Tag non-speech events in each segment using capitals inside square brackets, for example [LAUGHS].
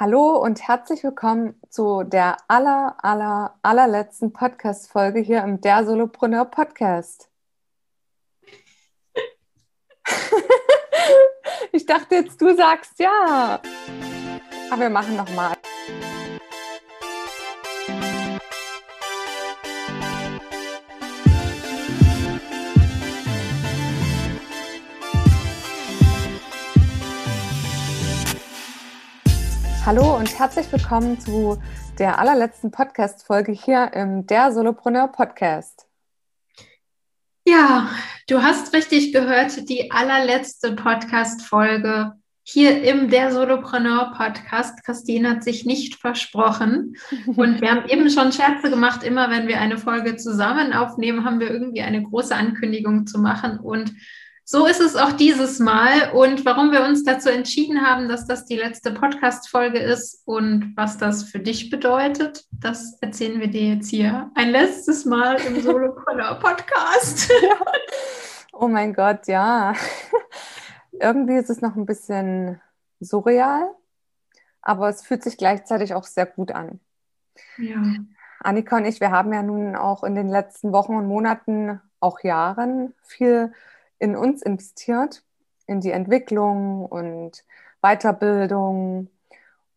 Hallo und herzlich willkommen zu der aller, aller, allerletzten Podcast-Folge hier im Der Solopreneur Podcast. [LAUGHS] ich dachte jetzt, du sagst ja. Aber wir machen nochmal. Hallo und herzlich willkommen zu der allerletzten Podcast-Folge hier im Der Solopreneur Podcast. Ja, du hast richtig gehört, die allerletzte Podcast-Folge hier im Der Solopreneur Podcast. Christine hat sich nicht versprochen. Und wir haben eben schon Scherze gemacht. Immer wenn wir eine Folge zusammen aufnehmen, haben wir irgendwie eine große Ankündigung zu machen. Und so ist es auch dieses Mal. Und warum wir uns dazu entschieden haben, dass das die letzte Podcast-Folge ist und was das für dich bedeutet, das erzählen wir dir jetzt hier ein letztes Mal im [LAUGHS] Solopreneur-Podcast. Ja. Oh mein Gott, ja. Irgendwie ist es noch ein bisschen surreal, aber es fühlt sich gleichzeitig auch sehr gut an. Ja. Annika und ich, wir haben ja nun auch in den letzten Wochen und Monaten, auch Jahren, viel in uns investiert, in die Entwicklung und Weiterbildung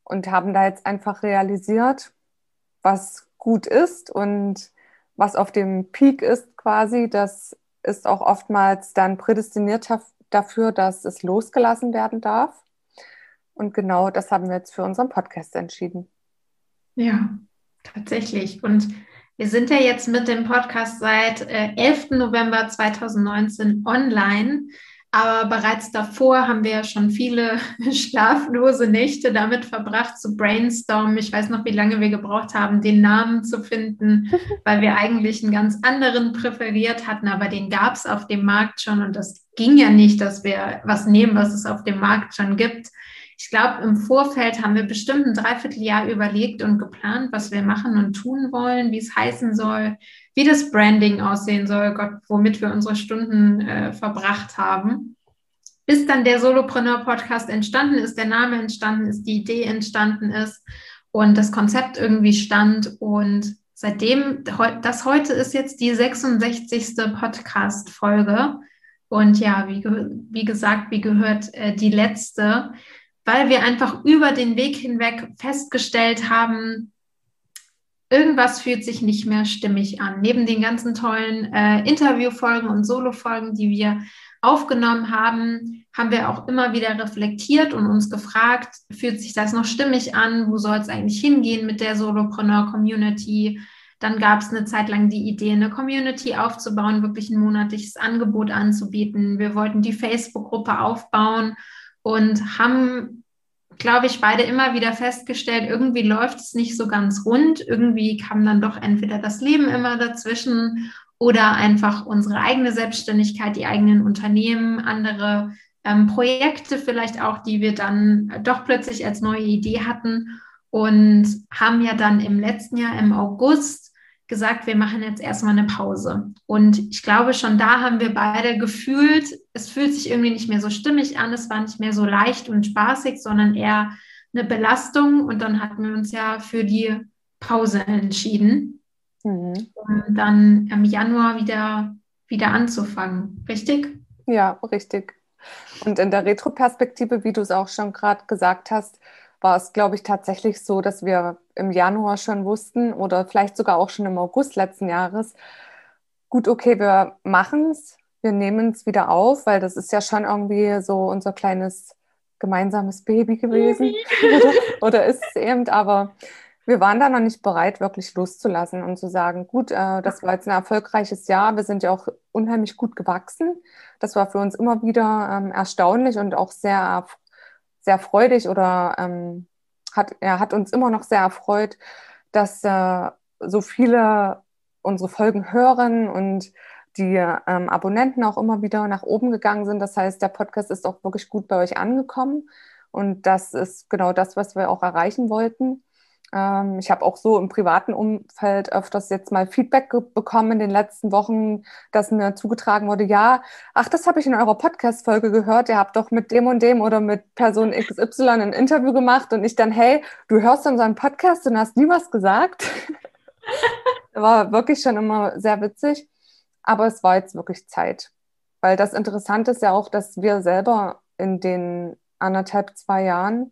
und haben da jetzt einfach realisiert, was gut ist und was auf dem Peak ist quasi, das ist auch oftmals dann prädestiniert dafür, dass es losgelassen werden darf. Und genau das haben wir jetzt für unseren Podcast entschieden. Ja, tatsächlich. Und wir sind ja jetzt mit dem Podcast seit äh, 11. November 2019 online. Aber bereits davor haben wir ja schon viele [LAUGHS] schlaflose Nächte damit verbracht zu brainstormen. Ich weiß noch, wie lange wir gebraucht haben, den Namen zu finden, [LAUGHS] weil wir eigentlich einen ganz anderen präferiert hatten, aber den gab es auf dem Markt schon und das ging ja nicht, dass wir was nehmen, was es auf dem Markt schon gibt ich glaube, im Vorfeld haben wir bestimmt ein Dreivierteljahr überlegt und geplant, was wir machen und tun wollen, wie es heißen soll, wie das Branding aussehen soll, Gott, womit wir unsere Stunden äh, verbracht haben. Bis dann der Solopreneur-Podcast entstanden ist, der Name entstanden ist, die Idee entstanden ist und das Konzept irgendwie stand. Und seitdem, das heute ist jetzt die 66. Podcast-Folge. Und ja, wie, wie gesagt, wie gehört äh, die letzte weil wir einfach über den Weg hinweg festgestellt haben, irgendwas fühlt sich nicht mehr stimmig an. Neben den ganzen tollen äh, Interviewfolgen und Solofolgen, die wir aufgenommen haben, haben wir auch immer wieder reflektiert und uns gefragt, fühlt sich das noch stimmig an? Wo soll es eigentlich hingehen mit der Solopreneur-Community? Dann gab es eine Zeit lang die Idee, eine Community aufzubauen, wirklich ein monatliches Angebot anzubieten. Wir wollten die Facebook-Gruppe aufbauen und haben, glaube ich, beide immer wieder festgestellt, irgendwie läuft es nicht so ganz rund. Irgendwie kam dann doch entweder das Leben immer dazwischen oder einfach unsere eigene Selbstständigkeit, die eigenen Unternehmen, andere ähm, Projekte vielleicht auch, die wir dann doch plötzlich als neue Idee hatten und haben ja dann im letzten Jahr im August gesagt, wir machen jetzt erstmal eine Pause. Und ich glaube, schon da haben wir beide gefühlt, es fühlt sich irgendwie nicht mehr so stimmig an, es war nicht mehr so leicht und spaßig, sondern eher eine Belastung. Und dann hatten wir uns ja für die Pause entschieden, mhm. um dann im Januar wieder, wieder anzufangen. Richtig? Ja, richtig. Und in der Retroperspektive, wie du es auch schon gerade gesagt hast, war es, glaube ich, tatsächlich so, dass wir im Januar schon wussten oder vielleicht sogar auch schon im August letzten Jahres, gut, okay, wir machen es, wir nehmen es wieder auf, weil das ist ja schon irgendwie so unser kleines gemeinsames Baby gewesen [LAUGHS] oder, oder ist es eben, aber wir waren da noch nicht bereit, wirklich loszulassen und zu sagen, gut, äh, das war jetzt ein erfolgreiches Jahr, wir sind ja auch unheimlich gut gewachsen. Das war für uns immer wieder ähm, erstaunlich und auch sehr sehr freudig oder ähm, hat, er hat uns immer noch sehr erfreut, dass äh, so viele unsere Folgen hören und die ähm, Abonnenten auch immer wieder nach oben gegangen sind. Das heißt, der Podcast ist auch wirklich gut bei euch angekommen. Und das ist genau das, was wir auch erreichen wollten. Ähm, ich habe auch so im privaten Umfeld öfters jetzt mal Feedback bekommen in den letzten Wochen, dass mir zugetragen wurde, ja, ach, das habe ich in eurer Podcast-Folge gehört, ihr habt doch mit dem und dem oder mit Person XY ein Interview gemacht und ich dann, hey, du hörst einen Podcast und hast nie was gesagt. [LAUGHS] war wirklich schon immer sehr witzig, aber es war jetzt wirklich Zeit. Weil das Interessante ist ja auch, dass wir selber in den anderthalb, zwei Jahren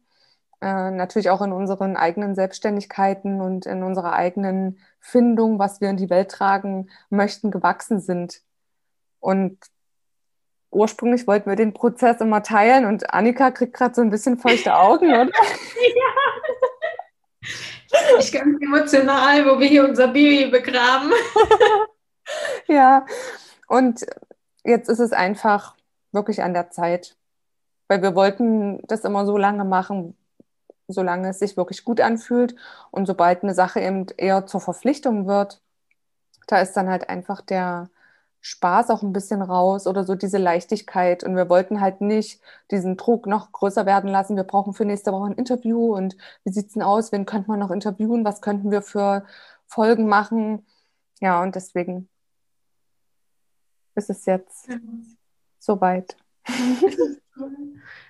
äh, natürlich auch in unseren eigenen Selbstständigkeiten und in unserer eigenen Findung, was wir in die Welt tragen möchten, gewachsen sind. Und ursprünglich wollten wir den Prozess immer teilen und Annika kriegt gerade so ein bisschen feuchte Augen, [LAUGHS] oder? [LAUGHS] ja. Ich ganz emotional, wo wir hier unser Baby begraben. [LAUGHS] ja, und jetzt ist es einfach wirklich an der Zeit, weil wir wollten das immer so lange machen, solange es sich wirklich gut anfühlt. Und sobald eine Sache eben eher zur Verpflichtung wird, da ist dann halt einfach der Spaß auch ein bisschen raus oder so diese Leichtigkeit. Und wir wollten halt nicht diesen Druck noch größer werden lassen. Wir brauchen für nächste Woche ein Interview und wie sieht es denn aus? Wen könnte man noch interviewen? Was könnten wir für Folgen machen? Ja, und deswegen ist es jetzt soweit. [LAUGHS]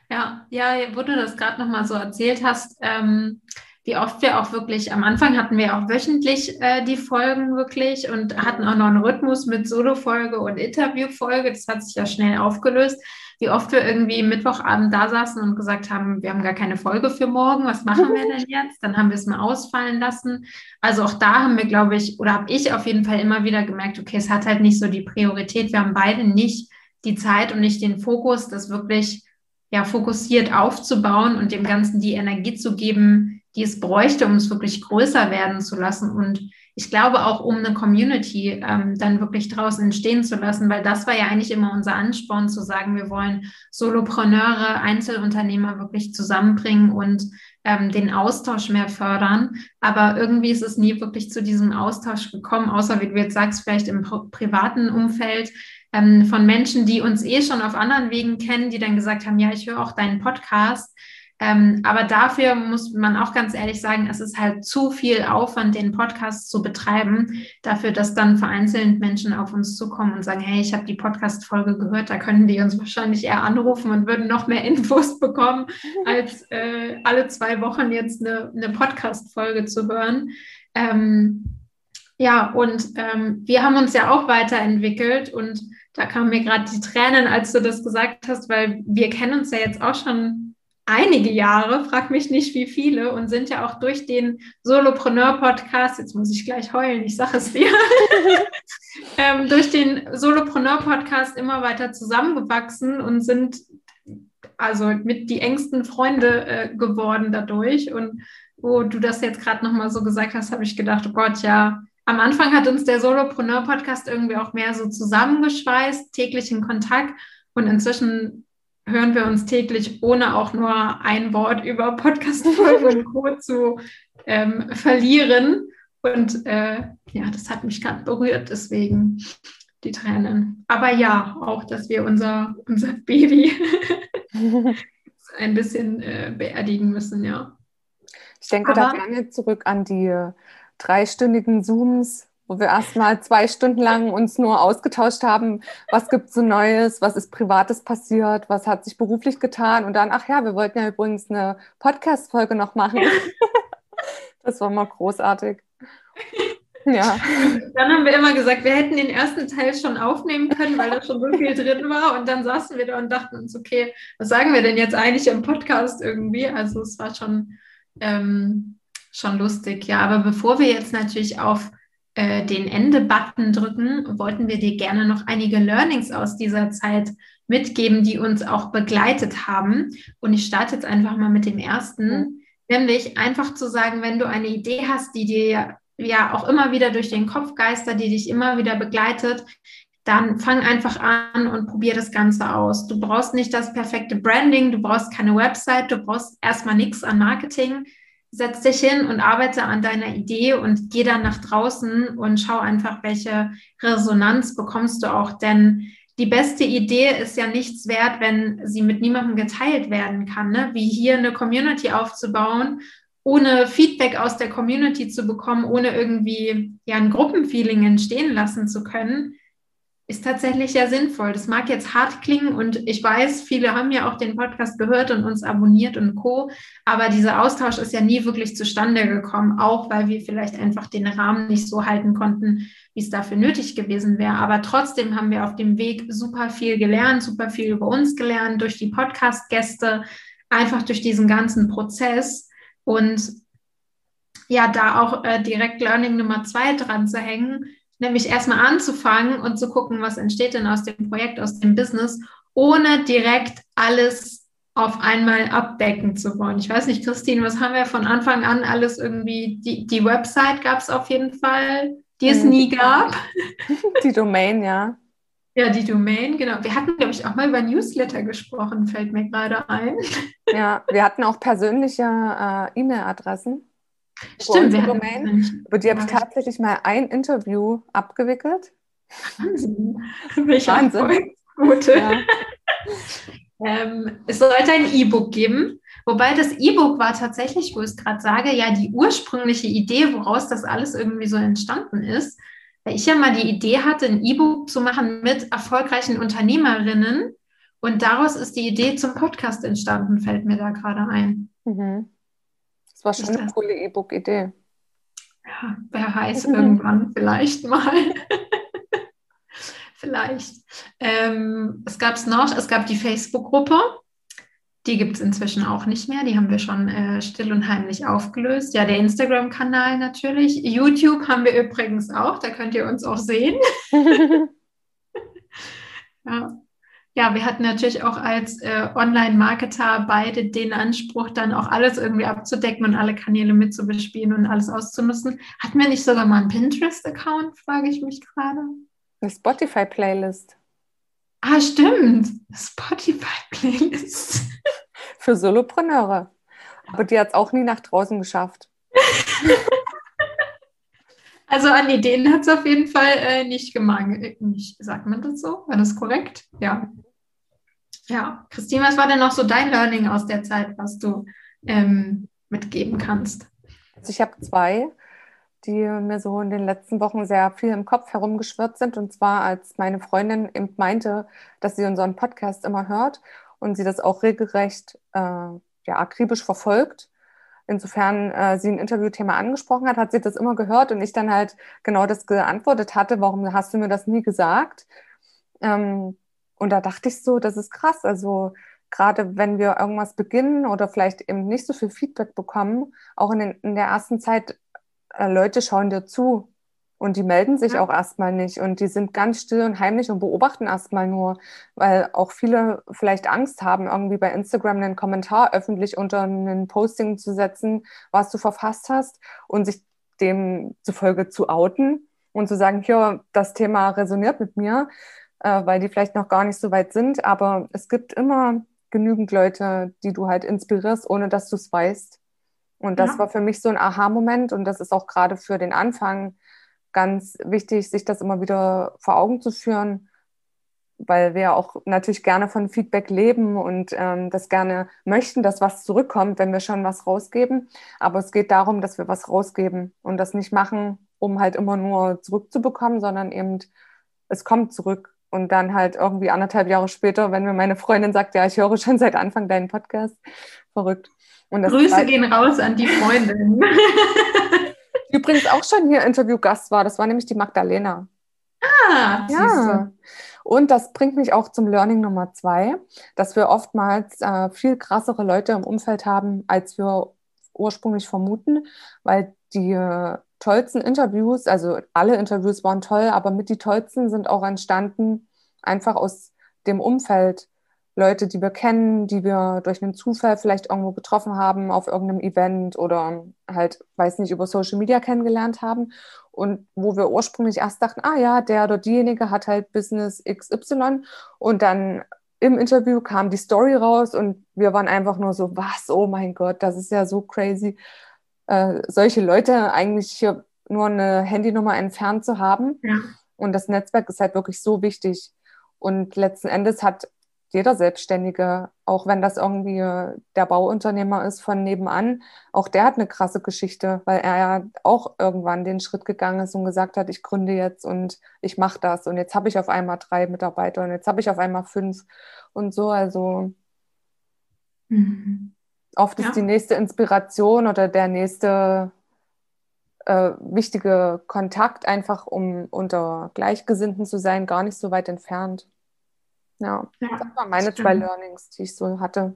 Ja, ja, wo du das gerade nochmal so erzählt hast, ähm, wie oft wir auch wirklich, am Anfang hatten wir auch wöchentlich äh, die Folgen wirklich und hatten auch noch einen Rhythmus mit Solo-Folge und Interview-Folge. Das hat sich ja schnell aufgelöst. Wie oft wir irgendwie Mittwochabend da saßen und gesagt haben, wir haben gar keine Folge für morgen, was machen wir denn jetzt? Dann haben wir es mal ausfallen lassen. Also auch da haben wir, glaube ich, oder habe ich auf jeden Fall immer wieder gemerkt, okay, es hat halt nicht so die Priorität. Wir haben beide nicht die Zeit und nicht den Fokus, das wirklich ja, fokussiert aufzubauen und dem Ganzen die Energie zu geben, die es bräuchte, um es wirklich größer werden zu lassen. Und ich glaube auch, um eine Community ähm, dann wirklich draußen entstehen zu lassen, weil das war ja eigentlich immer unser Ansporn, zu sagen, wir wollen Solopreneure, Einzelunternehmer wirklich zusammenbringen und ähm, den Austausch mehr fördern. Aber irgendwie ist es nie wirklich zu diesem Austausch gekommen, außer wie du jetzt sagst, vielleicht im privaten Umfeld ähm, von Menschen, die uns eh schon auf anderen Wegen kennen, die dann gesagt haben, ja, ich höre auch deinen Podcast. Ähm, aber dafür muss man auch ganz ehrlich sagen, es ist halt zu viel Aufwand, den Podcast zu betreiben, dafür, dass dann vereinzelt Menschen auf uns zukommen und sagen, hey, ich habe die Podcast-Folge gehört, da können die uns wahrscheinlich eher anrufen und würden noch mehr [LAUGHS] Infos bekommen, als äh, alle zwei Wochen jetzt eine, eine Podcast-Folge zu hören. Ähm, ja, und ähm, wir haben uns ja auch weiterentwickelt und da kamen mir gerade die Tränen, als du das gesagt hast, weil wir kennen uns ja jetzt auch schon einige Jahre, frag mich nicht wie viele, und sind ja auch durch den Solopreneur-Podcast, jetzt muss ich gleich heulen, ich sage es dir, [LAUGHS] ähm, durch den Solopreneur-Podcast immer weiter zusammengewachsen und sind also mit die engsten Freunde äh, geworden dadurch. Und wo du das jetzt gerade nochmal so gesagt hast, habe ich gedacht, oh Gott, ja, am Anfang hat uns der Solopreneur-Podcast irgendwie auch mehr so zusammengeschweißt, täglich in Kontakt. Und inzwischen hören wir uns täglich, ohne auch nur ein Wort über Podcast-Folgen und Co. [LAUGHS] zu ähm, verlieren. Und äh, ja, das hat mich gerade berührt, deswegen die Tränen. Aber ja, auch, dass wir unser, unser Baby [LAUGHS] ein bisschen äh, beerdigen müssen, ja. Ich denke Aber, da gerne zurück an die dreistündigen Zooms, wo wir erstmal zwei Stunden lang uns nur ausgetauscht haben, was gibt es so Neues, was ist Privates passiert, was hat sich beruflich getan und dann, ach ja, wir wollten ja übrigens eine Podcast-Folge noch machen. [LAUGHS] das war mal großartig. Ja. Dann haben wir immer gesagt, wir hätten den ersten Teil schon aufnehmen können, weil da schon so viel drin war. Und dann saßen wir da und dachten uns, okay, was sagen wir denn jetzt eigentlich im Podcast irgendwie? Also es war schon ähm, Schon lustig, ja. Aber bevor wir jetzt natürlich auf äh, den Ende-Button drücken, wollten wir dir gerne noch einige Learnings aus dieser Zeit mitgeben, die uns auch begleitet haben. Und ich starte jetzt einfach mal mit dem ersten, nämlich einfach zu sagen, wenn du eine Idee hast, die dir ja auch immer wieder durch den Kopf geistert, die dich immer wieder begleitet, dann fang einfach an und probier das Ganze aus. Du brauchst nicht das perfekte Branding, du brauchst keine Website, du brauchst erstmal nichts an Marketing setz dich hin und arbeite an deiner Idee und geh dann nach draußen und schau einfach, welche Resonanz bekommst du auch. Denn die beste Idee ist ja nichts wert, wenn sie mit niemandem geteilt werden kann. Ne? Wie hier eine Community aufzubauen ohne Feedback aus der Community zu bekommen, ohne irgendwie ja ein Gruppenfeeling entstehen lassen zu können, ist tatsächlich ja sinnvoll. Das mag jetzt hart klingen und ich weiß, viele haben ja auch den Podcast gehört und uns abonniert und co. Aber dieser Austausch ist ja nie wirklich zustande gekommen, auch weil wir vielleicht einfach den Rahmen nicht so halten konnten, wie es dafür nötig gewesen wäre. Aber trotzdem haben wir auf dem Weg super viel gelernt, super viel über uns gelernt, durch die Podcast-Gäste, einfach durch diesen ganzen Prozess. Und ja, da auch äh, direkt Learning Nummer zwei dran zu hängen, nämlich erstmal anzufangen und zu gucken, was entsteht denn aus dem Projekt, aus dem Business, ohne direkt alles auf einmal abdecken zu wollen. Ich weiß nicht, Christine, was haben wir von Anfang an alles irgendwie? Die, die Website gab es auf jeden Fall, die es nie gab. Die Domain, ja. Ja, die Domain, genau. Wir hatten, glaube ich, auch mal über Newsletter gesprochen, fällt mir gerade ein. Ja, wir hatten auch persönliche äh, E-Mail-Adressen. Stimmt, wir Domain. Über die habe ich tatsächlich mal ein Interview abgewickelt. Wahnsinn. [LAUGHS] Wahnsinn. Gute. Ja. ähm, es sollte ein E-Book geben. Wobei das E-Book war tatsächlich, wo ich es gerade sage, ja die ursprüngliche Idee, woraus das alles irgendwie so entstanden ist. Weil ich ja mal die Idee hatte, ein E-Book zu machen mit erfolgreichen Unternehmerinnen. Und daraus ist die Idee zum Podcast entstanden, fällt mir da gerade ein. Mhm. Das war schon eine coole E-Book-Idee. Ja, wer weiß, irgendwann vielleicht mal. [LAUGHS] vielleicht. Ähm, es gab es noch, es gab die Facebook-Gruppe. Die gibt es inzwischen auch nicht mehr. Die haben wir schon äh, still und heimlich aufgelöst. Ja, der Instagram-Kanal natürlich. YouTube haben wir übrigens auch. Da könnt ihr uns auch sehen. [LAUGHS] ja ja, wir hatten natürlich auch als äh, Online-Marketer beide den Anspruch, dann auch alles irgendwie abzudecken und alle Kanäle mitzubespielen und alles auszunutzen. Hatten wir nicht sogar mal einen Pinterest-Account, frage ich mich gerade. Eine Spotify-Playlist. Ah, stimmt. Spotify-Playlist. Für Solopreneure. Aber die hat es auch nie nach draußen geschafft. [LAUGHS] Also an Ideen hat es auf jeden Fall äh, nicht gemangelt. Nicht, sagt man das so? War das korrekt? Ja. Ja. Christine, was war denn noch so dein Learning aus der Zeit, was du ähm, mitgeben kannst? Also ich habe zwei, die mir so in den letzten Wochen sehr viel im Kopf herumgeschwirrt sind. Und zwar, als meine Freundin eben meinte, dass sie unseren Podcast immer hört und sie das auch regelrecht äh, ja, akribisch verfolgt insofern äh, sie ein Interviewthema angesprochen hat, hat sie das immer gehört und ich dann halt genau das geantwortet hatte, warum hast du mir das nie gesagt? Ähm, und da dachte ich so, das ist krass. Also gerade wenn wir irgendwas beginnen oder vielleicht eben nicht so viel Feedback bekommen, auch in, den, in der ersten Zeit, äh, Leute schauen dir zu und die melden sich ja. auch erstmal nicht und die sind ganz still und heimlich und beobachten erstmal nur, weil auch viele vielleicht Angst haben, irgendwie bei Instagram einen Kommentar öffentlich unter einen Posting zu setzen, was du verfasst hast und sich dem zufolge zu outen und zu sagen, hier, das Thema resoniert mit mir, äh, weil die vielleicht noch gar nicht so weit sind. Aber es gibt immer genügend Leute, die du halt inspirierst, ohne dass du es weißt. Und das ja. war für mich so ein Aha-Moment und das ist auch gerade für den Anfang ganz wichtig, sich das immer wieder vor Augen zu führen, weil wir auch natürlich gerne von Feedback leben und ähm, das gerne möchten, dass was zurückkommt, wenn wir schon was rausgeben. Aber es geht darum, dass wir was rausgeben und das nicht machen, um halt immer nur zurückzubekommen, sondern eben, es kommt zurück. Und dann halt irgendwie anderthalb Jahre später, wenn mir meine Freundin sagt, ja, ich höre schon seit Anfang deinen Podcast, verrückt. Grüße gehen raus an die Freundin. [LAUGHS] übrigens auch schon hier Interviewgast war. Das war nämlich die Magdalena. Ah, ja. Und das bringt mich auch zum Learning Nummer zwei, dass wir oftmals äh, viel krassere Leute im Umfeld haben, als wir ursprünglich vermuten, weil die äh, tollsten Interviews, also alle Interviews waren toll, aber mit die tollsten sind auch entstanden einfach aus dem Umfeld Leute, die wir kennen, die wir durch einen Zufall vielleicht irgendwo getroffen haben auf irgendeinem Event oder halt, weiß nicht, über Social Media kennengelernt haben und wo wir ursprünglich erst dachten, ah ja, der oder diejenige hat halt Business XY und dann im Interview kam die Story raus und wir waren einfach nur so, was, oh mein Gott, das ist ja so crazy, äh, solche Leute eigentlich hier nur eine Handynummer entfernt zu haben. Ja. Und das Netzwerk ist halt wirklich so wichtig. Und letzten Endes hat jeder Selbstständige, auch wenn das irgendwie der Bauunternehmer ist von nebenan, auch der hat eine krasse Geschichte, weil er ja auch irgendwann den Schritt gegangen ist und gesagt hat, ich gründe jetzt und ich mache das und jetzt habe ich auf einmal drei Mitarbeiter und jetzt habe ich auf einmal fünf und so. Also mhm. oft ist ja. die nächste Inspiration oder der nächste äh, wichtige Kontakt einfach, um unter Gleichgesinnten zu sein, gar nicht so weit entfernt. Ja, ja das waren meine zwei Learnings, die ich so hatte.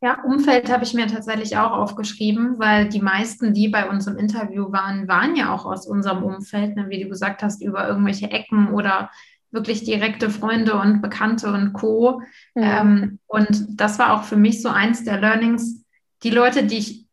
Ja, Umfeld habe ich mir tatsächlich auch aufgeschrieben, weil die meisten, die bei uns im Interview waren, waren ja auch aus unserem Umfeld, ne, wie du gesagt hast, über irgendwelche Ecken oder wirklich direkte Freunde und Bekannte und Co. Ja. Ähm, und das war auch für mich so eins der Learnings. Die Leute, die ich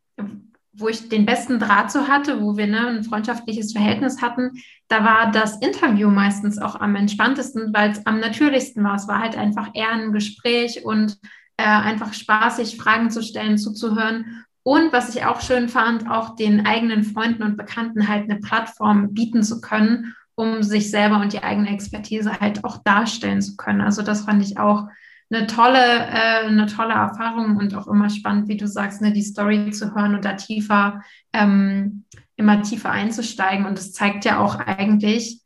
wo ich den besten Draht zu hatte, wo wir ne, ein freundschaftliches Verhältnis hatten, da war das Interview meistens auch am entspanntesten, weil es am natürlichsten war. Es war halt einfach eher ein Gespräch und äh, einfach spaßig, Fragen zu stellen, zuzuhören. Und was ich auch schön fand, auch den eigenen Freunden und Bekannten halt eine Plattform bieten zu können, um sich selber und die eigene Expertise halt auch darstellen zu können. Also das fand ich auch eine tolle, äh, eine tolle Erfahrung und auch immer spannend, wie du sagst, ne, die Story zu hören und da tiefer, ähm, immer tiefer einzusteigen. Und es zeigt ja auch eigentlich,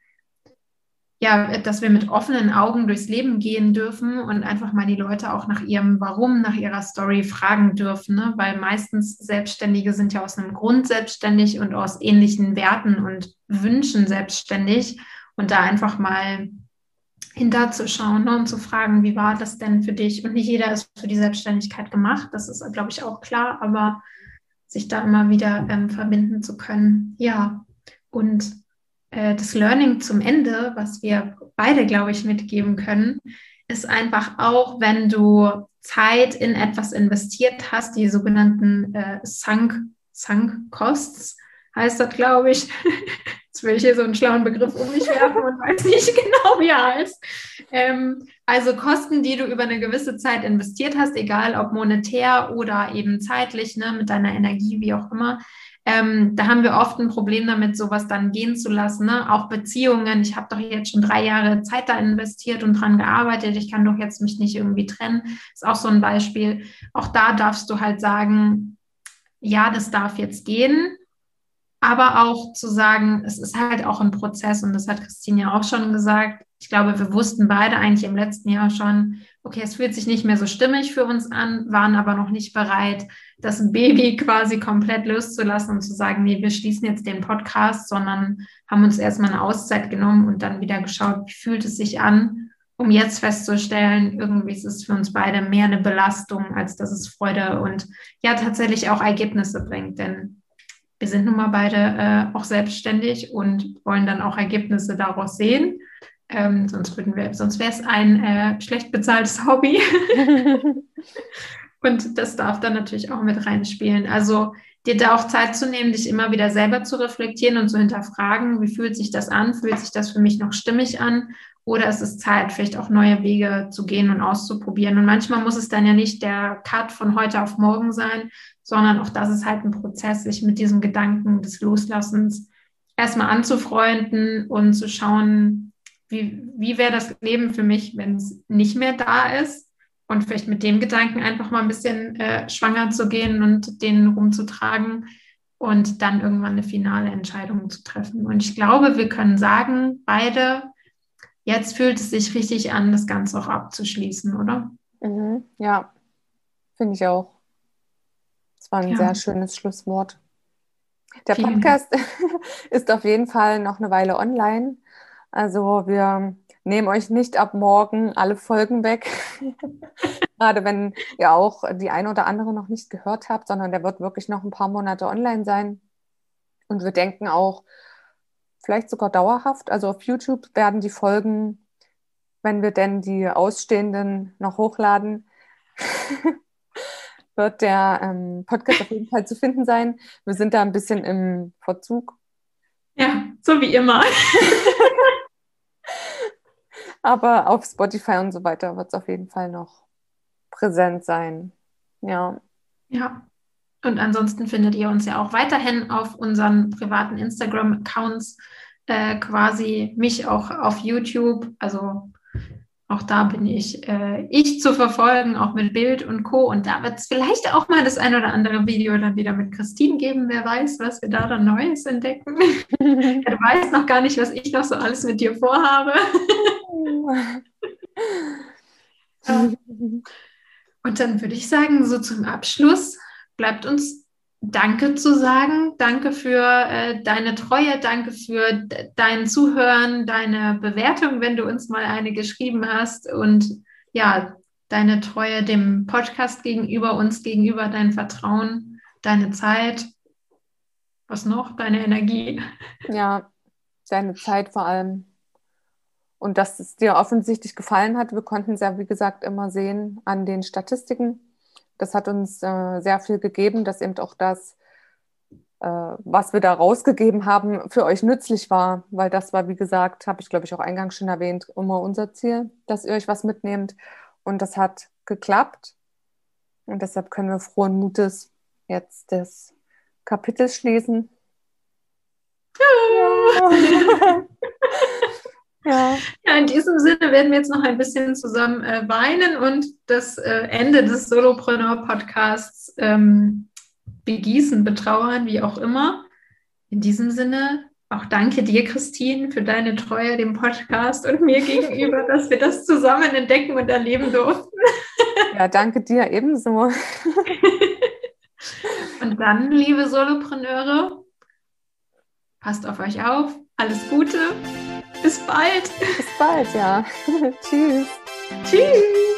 ja, dass wir mit offenen Augen durchs Leben gehen dürfen und einfach mal die Leute auch nach ihrem Warum, nach ihrer Story fragen dürfen, ne? weil meistens Selbstständige sind ja aus einem Grund selbstständig und aus ähnlichen Werten und Wünschen selbstständig und da einfach mal hinterzuschauen ne, und zu fragen, wie war das denn für dich? Und nicht jeder ist für die Selbstständigkeit gemacht, das ist, glaube ich, auch klar, aber sich da immer wieder ähm, verbinden zu können. Ja, und äh, das Learning zum Ende, was wir beide, glaube ich, mitgeben können, ist einfach auch, wenn du Zeit in etwas investiert hast, die sogenannten äh, Sunk, Sunk Costs, heißt das, glaube ich. [LAUGHS] Jetzt will ich hier so einen schlauen Begriff um mich werfen und weiß nicht genau, wie er heißt. Ähm, also Kosten, die du über eine gewisse Zeit investiert hast, egal ob monetär oder eben zeitlich, ne, mit deiner Energie, wie auch immer. Ähm, da haben wir oft ein Problem damit, sowas dann gehen zu lassen. Ne? Auch Beziehungen. Ich habe doch jetzt schon drei Jahre Zeit da investiert und dran gearbeitet. Ich kann doch jetzt mich nicht irgendwie trennen. Ist auch so ein Beispiel. Auch da darfst du halt sagen, ja, das darf jetzt gehen aber auch zu sagen, es ist halt auch ein Prozess und das hat Christine ja auch schon gesagt. Ich glaube, wir wussten beide eigentlich im letzten Jahr schon, okay, es fühlt sich nicht mehr so stimmig für uns an, waren aber noch nicht bereit, das Baby [LAUGHS] quasi komplett loszulassen und zu sagen, nee, wir schließen jetzt den Podcast, sondern haben uns erstmal eine Auszeit genommen und dann wieder geschaut, wie fühlt es sich an, um jetzt festzustellen, irgendwie ist es für uns beide mehr eine Belastung, als dass es Freude und ja tatsächlich auch Ergebnisse bringt. Denn wir sind nun mal beide äh, auch selbstständig und wollen dann auch Ergebnisse daraus sehen. Ähm, sonst würden wir, sonst wäre es ein äh, schlecht bezahltes [LAUGHS] Hobby. [LAUGHS] und das darf dann natürlich auch mit reinspielen. Also dir da auch Zeit zu nehmen, dich immer wieder selber zu reflektieren und zu hinterfragen, wie fühlt sich das an? Fühlt sich das für mich noch stimmig an? Oder ist es Zeit, vielleicht auch neue Wege zu gehen und auszuprobieren? Und manchmal muss es dann ja nicht der Cut von heute auf morgen sein, sondern auch das ist halt ein Prozess, sich mit diesem Gedanken des Loslassens erstmal anzufreunden und zu schauen, wie, wie wäre das Leben für mich, wenn es nicht mehr da ist und vielleicht mit dem Gedanken einfach mal ein bisschen äh, schwanger zu gehen und den rumzutragen und dann irgendwann eine finale Entscheidung zu treffen. Und ich glaube, wir können sagen, beide, jetzt fühlt es sich richtig an, das Ganze auch abzuschließen, oder? Mhm, ja, finde ich auch. Das war ein ja. sehr schönes Schlusswort. Der Vielen Podcast [LAUGHS] ist auf jeden Fall noch eine Weile online. Also wir nehmen euch nicht ab morgen alle Folgen weg. [LAUGHS] Gerade wenn ihr auch die eine oder andere noch nicht gehört habt, sondern der wird wirklich noch ein paar Monate online sein. Und wir denken auch, vielleicht sogar dauerhaft. Also auf YouTube werden die Folgen, wenn wir denn die ausstehenden noch hochladen, [LAUGHS] wird der ähm, Podcast auf jeden Fall zu finden sein. Wir sind da ein bisschen im Verzug. Ja, so wie immer. [LAUGHS] Aber auf Spotify und so weiter wird es auf jeden Fall noch präsent sein. Ja. Ja. Und ansonsten findet ihr uns ja auch weiterhin auf unseren privaten Instagram-Accounts, äh, quasi mich auch auf YouTube. Also auch da bin ich, äh, ich zu verfolgen, auch mit Bild und Co. Und da wird es vielleicht auch mal das ein oder andere Video dann wieder mit Christine geben. Wer weiß, was wir da dann Neues entdecken. [LAUGHS] du weißt noch gar nicht, was ich noch so alles mit dir vorhabe. [LAUGHS] Und dann würde ich sagen, so zum Abschluss bleibt uns Danke zu sagen. Danke für äh, deine Treue, danke für dein Zuhören, deine Bewertung, wenn du uns mal eine geschrieben hast und ja, deine Treue dem Podcast gegenüber, uns gegenüber, dein Vertrauen, deine Zeit. Was noch? Deine Energie. Ja, deine Zeit vor allem. Und dass es dir offensichtlich gefallen hat. Wir konnten es ja, wie gesagt, immer sehen an den Statistiken das hat uns äh, sehr viel gegeben, dass eben auch das, äh, was wir da rausgegeben haben, für euch nützlich war, weil das war, wie gesagt, habe ich glaube ich auch eingangs schon erwähnt, immer unser Ziel, dass ihr euch was mitnehmt. Und das hat geklappt. Und deshalb können wir frohen Mutes jetzt das Kapitel schließen. Ja. [LAUGHS] [LAUGHS] Ja. ja, in diesem Sinne werden wir jetzt noch ein bisschen zusammen äh, weinen und das äh, Ende des Solopreneur-Podcasts ähm, begießen, betrauern, wie auch immer. In diesem Sinne auch danke dir, Christine, für deine Treue dem Podcast und mir gegenüber, dass wir das zusammen entdecken und erleben durften. [LAUGHS] Ja, danke dir ebenso. [LAUGHS] Und dann, liebe Solopreneure, passt auf euch auf. Alles Gute bis bald. Bis bald, ja. [LAUGHS] Tschüss. Tschüss.